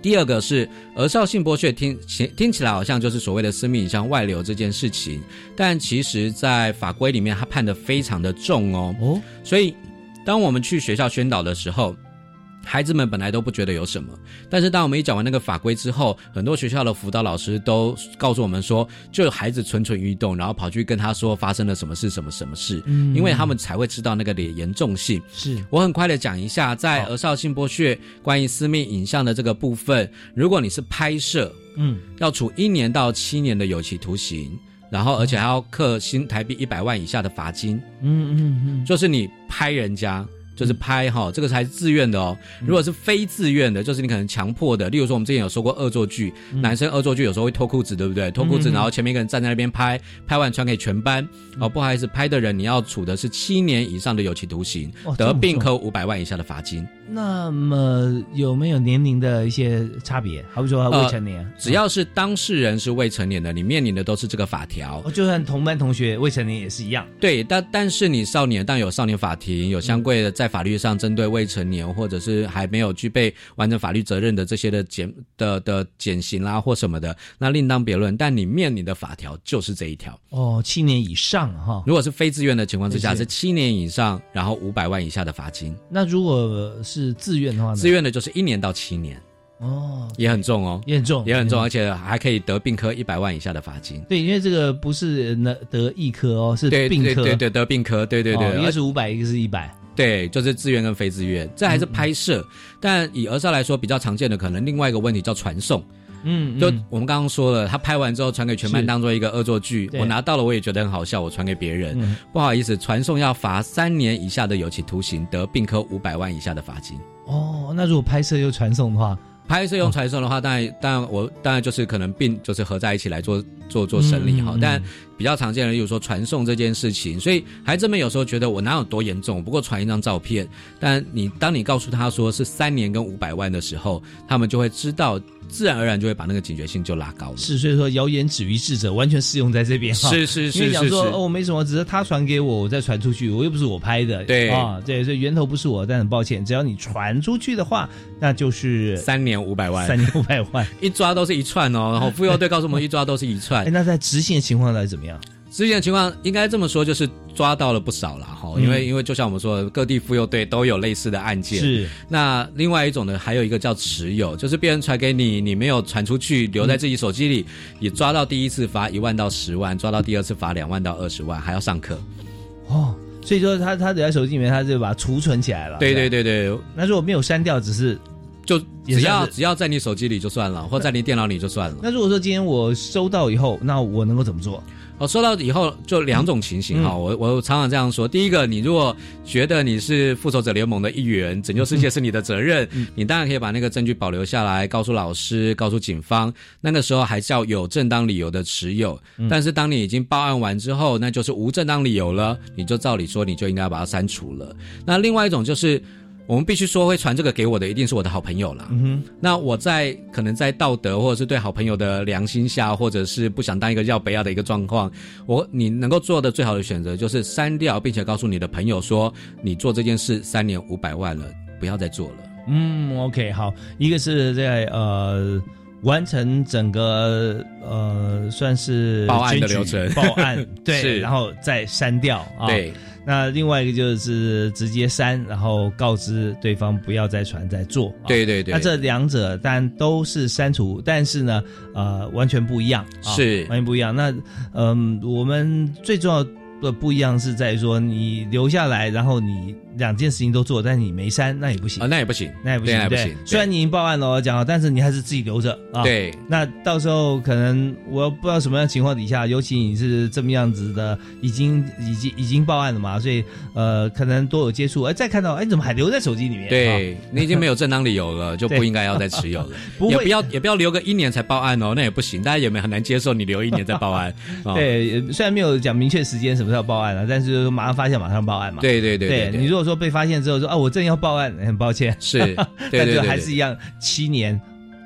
第二个是儿少性剥削听，起听起来好像就是所谓的私密影像外流这件事情，但其实，在法规里面，它判的非常的重哦。哦，所以当我们去学校宣导的时候，孩子们本来都不觉得有什么，但是当我们一讲完那个法规之后，很多学校的辅导老师都告诉我们说，就有孩子蠢蠢欲动，然后跑去跟他说发生了什么事、什么什么事，嗯。因为他们才会知道那个的严重性。是。我很快的讲一下，在儿少性剥削关于私密影像的这个部分，如果你是拍摄，嗯，要处一年到七年的有期徒刑，然后而且还要克新台币一百万以下的罚金。嗯嗯嗯，就是你拍人家。就是拍哈，这个才是自愿的哦。如果是非自愿的，就是你可能强迫的。例如说，我们之前有说过恶作剧，男生恶作剧有时候会脱裤子，对不对？脱裤子，嗯然后前面一个人站在那边拍，拍完传给全班。哦，不好意思，拍的人你要处的是七年以上的有期徒刑哦，得并重科五百万以下的罚金。那么有没有年龄的一些差别？好比说未成年，呃只要是当事人是未成年的，你面临的都是这个法条。哦，就算同班同学未成年也是一样。对，但但是你少年，但有少年法庭，有相关的在在法律上针对未成年或者是还没有具备完整法律责任的这些的减的的减刑啦或什么的，那另当别论。但你面临的法条就是这一条哦，七年以上哈。如果是非自愿的情况之下，是七年以上，然后五百万以下的罚金。那如果是自愿的话呢？自愿的就是一年到七年。哦，也很重哦，也很重，也很重，而且还可以得病科一百万以下的罚金。对，因为这个不是得得一科哦，是病科，对对得病科，对对对，一个是五百，一个是一百。对，就是自愿跟非自愿，这还是拍摄。但以儿少来说，比较常见的可能另外一个问题叫传送。嗯，就我们刚刚说了，他拍完之后传给全班当做一个恶作剧，我拿到了我也觉得很好笑，我传给别人，不好意思，传送要罚三年以下的有期徒刑，得并科五百万以下的罚金。哦，那如果拍摄又传送的话？拍摄用传送的话，当然，当然我当然就是可能并就是合在一起来做做做审理哈。但比较常见的，例如说传送这件事情，所以孩子们有时候觉得我哪有多严重，不过传一张照片。但你当你告诉他说是三年跟五百万的时候，他们就会知道。自然而然就会把那个警觉性就拉高了。是，所以说谣言止于智者，完全适用在这边。是是是，因为讲说哦，我没什么，只是他传给我，我再传出去，我又不是我拍的。对啊，对，所以源头不是我，但很抱歉，只要你传出去的话，那就是三年五百万，三年五百万，一抓都是一串哦。然后妇幼队告诉我们，一抓都是一串。那在执行的情况来怎么样？之前的情况应该这么说，就是抓到了不少了哈，因为因为就像我们说，各地妇幼队都有类似的案件。是。那另外一种呢，还有一个叫持有，就是别人传给你，你没有传出去，留在自己手机里，也抓到第一次罚一万到十万，抓到第二次罚两万到二十万，还要上课。哦，所以说他他留在手机里面，他就把它储存起来了。对对对对。那如果没有删掉，只是就只要只要在你手机里就算了，或在你电脑里就算了。那如果说今天我收到以后，那我能够怎么做？我收到以后就两种情形哈，我我常常这样说：第一个，你如果觉得你是复仇者联盟的一员，拯救世界是你的责任，你当然可以把那个证据保留下来，告诉老师，告诉警方。那个时候还叫有正当理由的持有。但是当你已经报案完之后，那就是无正当理由了，你就照理说你就应该把它删除了。那另外一种就是。我们必须说，会传这个给我的一定是我的好朋友了。嗯哼，那我在可能在道德或者是对好朋友的良心下，或者是不想当一个要不要的一个状况，我你能够做的最好的选择就是删掉，并且告诉你的朋友说，你做这件事三年五百万了，不要再做了。嗯，OK，好，一个是在呃完成整个呃算是报案的流程，报案 对，然后再删掉啊。对。那另外一个就是直接删，然后告知对方不要再传再做。对对对。那这两者但都是删除，但是呢，呃，完全不一样。啊是，完全不一样。那嗯，我们最重要的不一样是在于说，你留下来，然后你。两件事情都做，但是你没删，那也不行啊，那也不行，那也不行，对。虽然你已经报案了，我讲好，但是你还是自己留着啊。对。那到时候可能我不知道什么样情况底下，尤其你是这么样子的，已经已经已经报案了嘛，所以呃，可能多有接触，哎，再看到，哎，怎么还留在手机里面？对，你已经没有正当理由了，就不应该要再持有了。也不要也不要留个一年才报案哦，那也不行，大家也没很难接受你留一年再报案。对，虽然没有讲明确时间什么时候报案了，但是马上发现马上报案嘛。对对对。对你如果说被发现之后说。啊，我正要报案，很抱歉，是，但是还是一样，七年，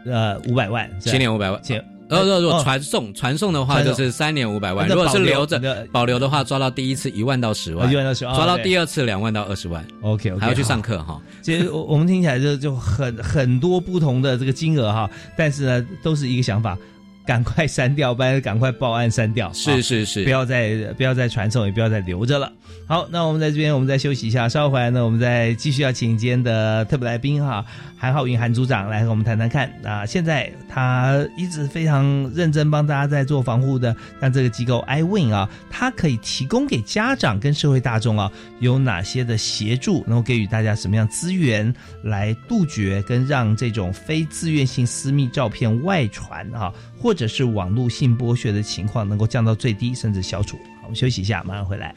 呃，五百万，七年五百万，呃，如果传送传送的话，就是三年五百万，如果是留着保留的话，抓到第一次一万到十万，一万到十万，抓到第二次两万到二十万，OK，还要去上课哈。其实我我们听起来就就很很多不同的这个金额哈，但是呢，都是一个想法。赶快删掉，不然赶快报案删掉。是是是，不要再不要再传送，也不要再留着了。好，那我们在这边，我们再休息一下，稍后回来呢，我们再继续要请今天的特别来宾哈，韩浩云韩组长来和我们谈谈看啊。现在他一直非常认真帮大家在做防护的，像这个机构 iWin 啊，它可以提供给家长跟社会大众啊，有哪些的协助，能够给予大家什么样资源来杜绝跟让这种非自愿性私密照片外传啊。或或者是网络性剥削的情况能够降到最低，甚至消除。好，我们休息一下，马上回来。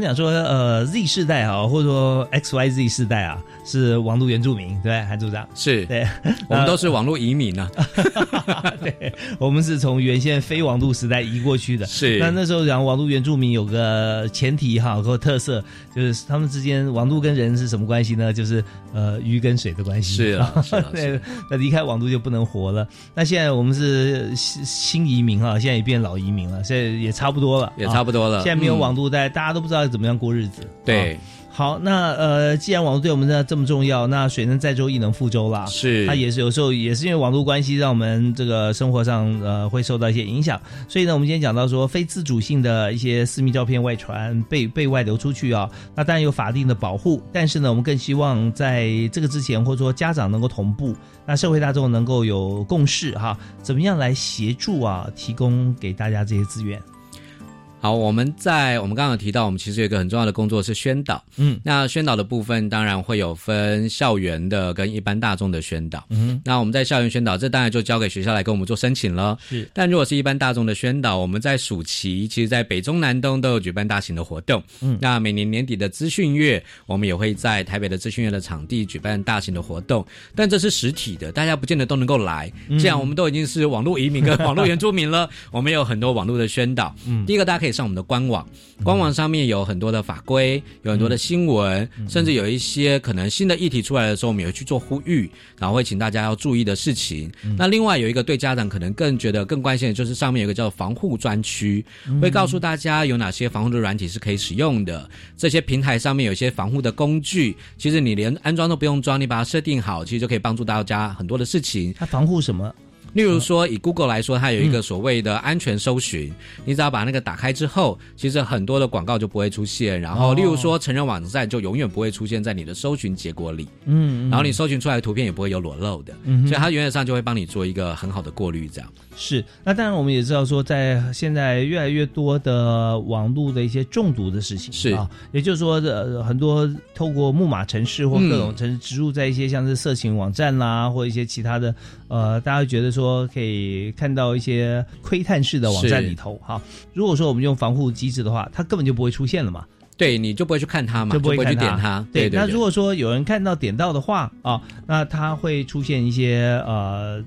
常讲说，呃，Z 世代啊，或者说 X Y Z 世代啊，是网络原住民，对，韩组长。是对，我们都是网络移民呢、对，我们是从原先非网络时代移过去的。是那那时候讲网络原住民有个前提哈和特色，就是他们之间网络跟人是什么关系呢？就是呃鱼跟水的关系。是啊 是啊对，那离开网络就不能活了。那现在我们是新新移民哈，现在也变老移民了，现在也差不多了，也差不多了啊现在没有嗯网络，大家大家都不知道怎么样过日子。对啊好，那呃，既然网络对我们的这么重要，那水能载舟，亦能覆舟啦。是它也是有时候也是因为网络关系，让我们这个生活上呃会受到一些影响。所以呢，我们今天讲到说非自主性的一些私密照片外传被被外流出去啊，那当然有法定的保护，但是呢，我们更希望在这个之前，或者说家长能够同步，那社会大众能够有共识哈，怎么样来协助啊，提供给大家这些资源。好，我们在我们刚刚有提到，我们其实有一个很重要的工作是宣导。嗯，那宣导的部分当然会有分校园的跟一般大众的宣导。嗯，那我们在校园宣导，这当然就交给学校来跟我们做申请了。是，但如果是一般大众的宣导，我们在暑期，其实在北中南东都有举办大型的活动。嗯那每年年底的资讯月，我们也会在台北的资讯月的场地举办大型的活动，但这是实体的，大家不见得都能够来。嗯既然我们都已经是网络移民跟网络原住民了，我们有很多网络的宣导。嗯第一个大家可以上我们的官网，官网上面有很多的法规，有很多的新闻，甚至有一些可能新的议题出来的时候，我们也会去做呼吁，然后会请大家要注意的事情。那另外有一个对家长可能更觉得更关心的就是上面有一个叫防护专区，会告诉大家有哪些防护的软体是可以使用的。这些平台上面有一些防护的工具，其实你连安装都不用装，你把它设定好，其实就可以帮助大家很多的事情。它防护什么？例如说，以 Google 来说，它有一个所谓的安全搜寻，你只要把那个打开之后，其实很多的广告就不会出现。然后，哦。例如说成人网站就永远不会出现在你的搜寻结果里，嗯，然后你搜寻出来的图片也不会有裸露的，嗯所以它原则上就会帮你做一个很好的过滤，这样。是，那当然我们也知道说，在现在越来越多的网络的一些中毒的事情是。啊，也就是说，呃，很多透过木马城市或各种嗯。城市植入在一些像是色情网站啦，或一些其他的，呃，大家会觉得说可以看到一些窥探式的网站里头哈。如果说我们用防护机制的话，它根本就不会出现了嘛。对，你就不会去看它嘛，就不会看去点它。对，对那如果说有人看到点到的话啊，那它会出现一些呃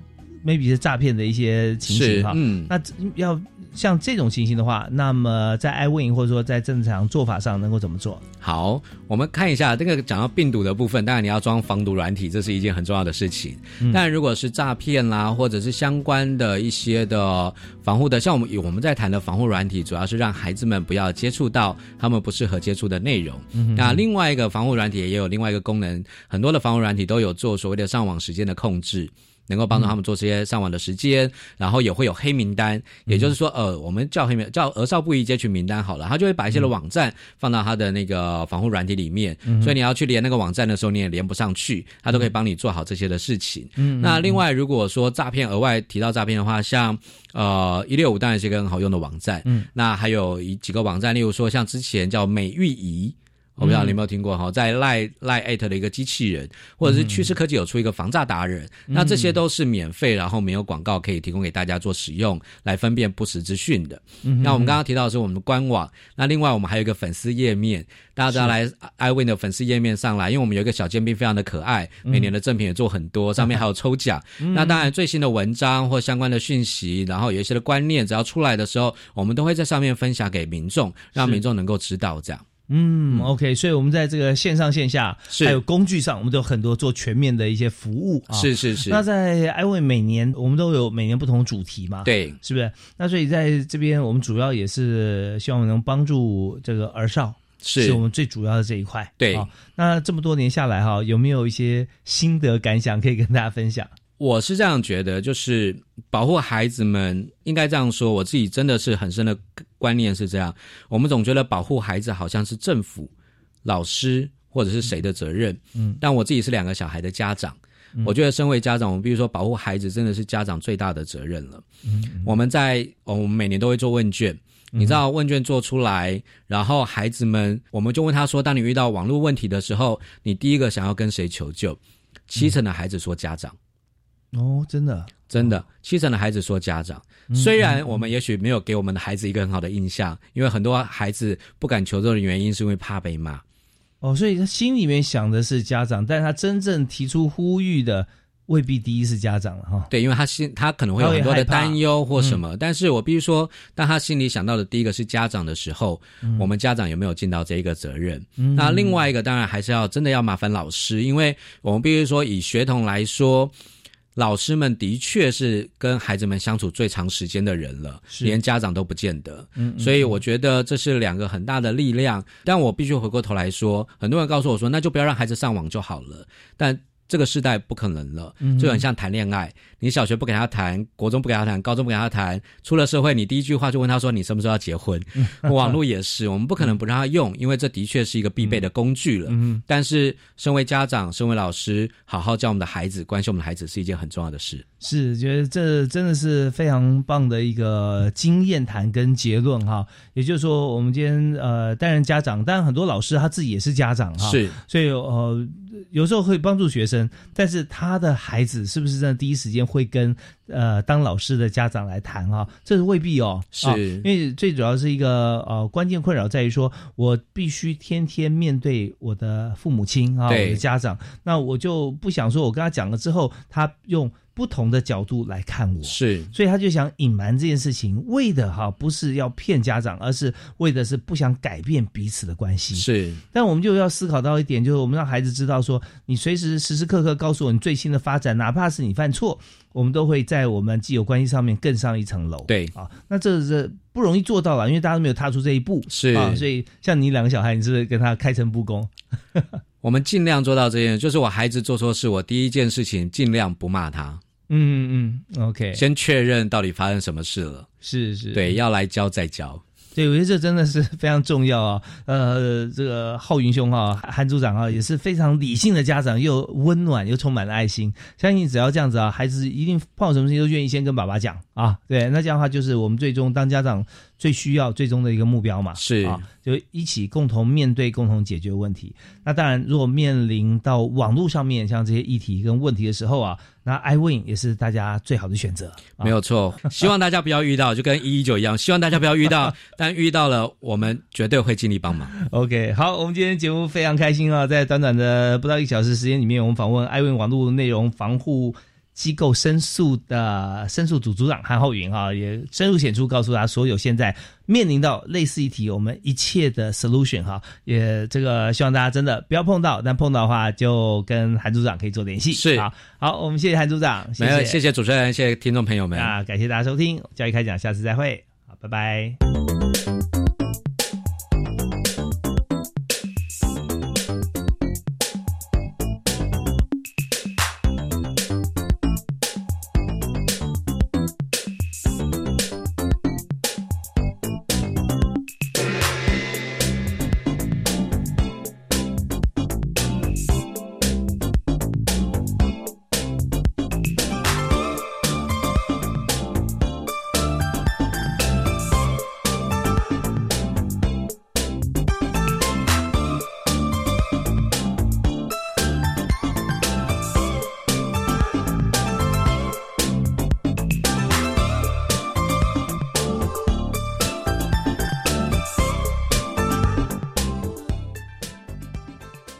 ，maybe 是诈骗的一些情形哈。嗯那要像这种情形的话，那么在 iWin 或者说在正常做法上能够怎么做？好，我们看一下这个讲到病毒的部分，当然你要装防毒软体，这是一件很重要的事情。嗯但如果是诈骗啦，或者是相关的一些的防护的，像我们我们在谈的防护软体，主要是让孩子们不要接触到他们不适合接触的内容。那另外一个防护软体也有另外一个功能，很多的防护软体都有做所谓的上网时间的控制。能够帮助他们做这些上网的时间，然后也会有黑名单，也就是说，呃，我们叫黑名叫儿少不宜接取名单好了，他就会把一些的网站放到他的那个防护软体里面，嗯所以你要去连那个网站的时候，你也连不上去，他都可以帮你做好这些的事情。嗯。那另外，如果说诈骗额外提到诈骗的话，像呃一六五当然是一个很好用的网站，嗯，那还有一几个网站，例如说像之前叫美玉仪。我不知道你有没有听过哈，在赖赖艾特的一个机器人，或者是趋势科技有出一个防诈达人，那这些都是免费，然后没有广告，可以提供给大家做使用，来分辨不实资讯的。嗯那我们刚刚提到的是我们的官网，那另外我们还有一个粉丝页面，大家只要来 iWin 的粉丝页面上来，因为我们有一个小尖兵非常的可爱，嗯每年的赠品也做很多，上面还有抽奖。嗯那当然最新的文章或相关的讯息，然后有一些的观念，只要出来的时候，我们都会在上面分享给民众，让民众能够知道这样。嗯，OK，所以我们在这个线上线下还有工具上，我们都有很多做全面的一些服务啊。是是是那在 iWin 每年我们都有每年不同主题嘛？对，是不是？那所以在这边我们主要也是希望能帮助这个儿少。是我们最主要的这一块，对啊那这么多年下来哈，有没有一些心得感想可以跟大家分享？我是这样觉得，就是保护孩子们，应该这样说。我自己真的是很深的观念是这样。我们总觉得保护孩子好像是政府、老师或者是谁的责任，嗯，但我自己是两个小孩的家长，嗯我觉得身为家长，我们必须说保护孩子真的是家长最大的责任了。嗯我们在哦我们每年都会做问卷。你知道问卷做出来，然后孩子们，我们就问他说：“当你遇到网络问题的时候，你第一个想要跟谁求救？”七成的孩子说家长。哦，真的，真的，七成的孩子说家长。虽然我们也许没有给我们的孩子一个很好的印象，因为很多孩子不敢求助的原因是因为怕被骂。哦，所以他心里面想的是家长，但他真正提出呼吁的未必第一是家长了哈。对，因为他心他可能会有很多的担忧或什么，但是我必须说，当他心里想到的第一个是家长的时候，我们家长有没有尽到这一个责任？那另外一个当然还是要真的要麻烦老师，因为我们必须说以学童来说。老师们的确是跟孩子们相处最长时间的人了，连家长都不见得。嗯，所以我觉得这是两个很大的力量。但我必须回过头来说，很多人告诉我说，那就不要让孩子上网就好了。但这个时代不可能了，就很像谈恋爱。你小学不给他谈，国中不给他谈，高中不给他谈，出了社会，你第一句话就问他说：“你什么时候要结婚？”网络也是，我们不可能不让他用，因为这的确是一个必备的工具了。但是，身为家长，身为老师，好好教我们的孩子，关心我们的孩子，是一件很重要的事。是，觉得这真的是非常棒的一个经验谈跟结论哈。也就是说，我们今天呃担任家长，当然很多老师他自己也是家长哈，是，所以呃有时候会帮助学生，但是他的孩子是不是在第一时间会跟呃当老师的家长来谈哈？这是未必哦，是因为最主要是一个呃关键困扰在于说，我必须天天面对我的父母亲啊，我的家长，那我就不想说我跟他讲了之后，他用。不同的角度来看我，是，所以他就想隐瞒这件事情，为的哈不是要骗家长，而是为的是不想改变彼此的关系。是，但我们就要思考到一点，就是我们让孩子知道说，你随时时时刻刻告诉我你最新的发展，哪怕是你犯错，我们都会在我们既有关系上面更上一层楼。对啊，那这是不容易做到了，因为大家都没有踏出这一步。是啊，所以像你两个小孩，你是跟他开诚布公。我们尽量做到这件事，就是我孩子做错事，我第一件事情尽量不骂他。嗯嗯嗯，OK，先确认到底发生什么事了。是是，对，要来教再教。对，我觉得这真的是非常重要啊。呃，这个浩云兄啊，韩组长啊，也是非常理性的家长，又温暖又充满了爱心。相信只要这样子啊，孩子一定碰到什么事情都愿意先跟爸爸讲啊。对，那这样的话就是我们最终当家长最需要、最终的一个目标嘛。是啊，就一起共同面对、共同解决问题。那当然，如果面临到网络上面像这些议题跟问题的时候啊。那 iWin 也是大家最好的选择，没有错。希望大家不要遇到，就跟一一九一样，希望大家不要遇到。但遇到了，我们绝对会尽力帮忙。OK，好，我们今天节目非常开心啊，在短短的不到一小时时间里面，我们访问 iWin 网络内容防护。机构申诉的申诉组组长韩浩云哈，也深入浅出告诉他所有现在面临到类似议题，我们一切的 solution 哈，也这个希望大家真的不要碰到，但碰到的话就跟韩组长可以做联系。是好，好，我们谢谢韩组长，谢谢谢谢主持人，谢谢听众朋友们啊，感谢大家收听教育开讲，下次再会，好，拜拜。